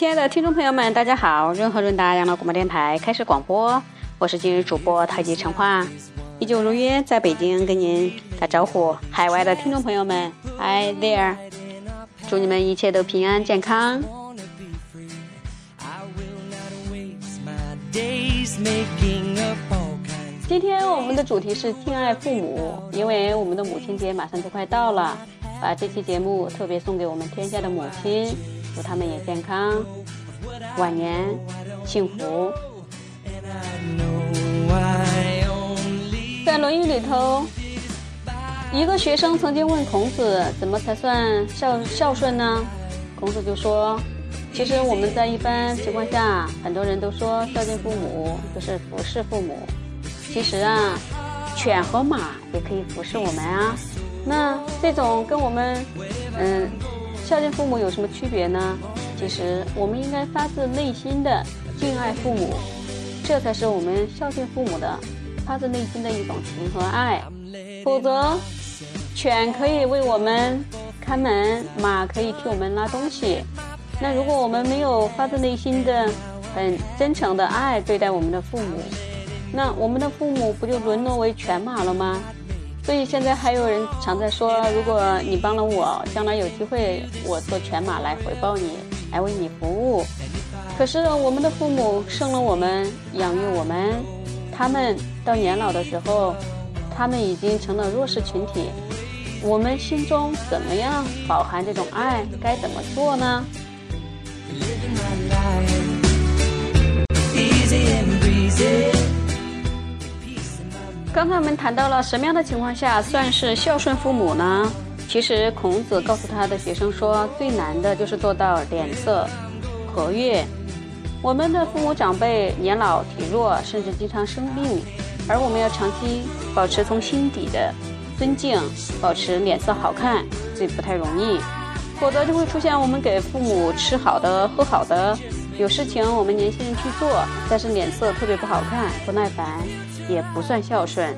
亲爱的听众朋友们，大家好！润和润达养老广播电台开始广播，我是今日主播太极陈化，依旧如约在北京跟您打招呼。海外的听众朋友们，Hi there！祝你们一切都平安健康。今天我们的主题是敬爱父母，因为我们的母亲节马上就快到了，把这期节目特别送给我们天下的母亲。祝他们也健康，晚年幸福。在《论语》里头，一个学生曾经问孔子：“怎么才算孝孝顺呢？”孔子就说：“其实我们在一般情况下，很多人都说孝敬父母就是服侍父母。其实啊，犬和马也可以服侍我们啊。那这种跟我们，嗯。”孝敬父母有什么区别呢？其实我们应该发自内心的敬爱父母，这才是我们孝敬父母的发自内心的一种情和爱。否则，犬可以为我们看门，马可以替我们拉东西。那如果我们没有发自内心的、很真诚的爱对待我们的父母，那我们的父母不就沦落为犬马了吗？所以现在还有人常在说，如果你帮了我，将来有机会我做犬马来回报你，来为你服务。可是我们的父母生了我们，养育我们，他们到年老的时候，他们已经成了弱势群体。我们心中怎么样饱含这种爱？该怎么做呢？刚才我们谈到了什么样的情况下算是孝顺父母呢？其实孔子告诉他的学生说，最难的就是做到脸色和悦。我们的父母长辈年老体弱，甚至经常生病，而我们要长期保持从心底的尊敬，保持脸色好看，这不太容易。否则就会出现我们给父母吃好的、喝好的，有事情我们年轻人去做，但是脸色特别不好看，不耐烦。也不算孝顺。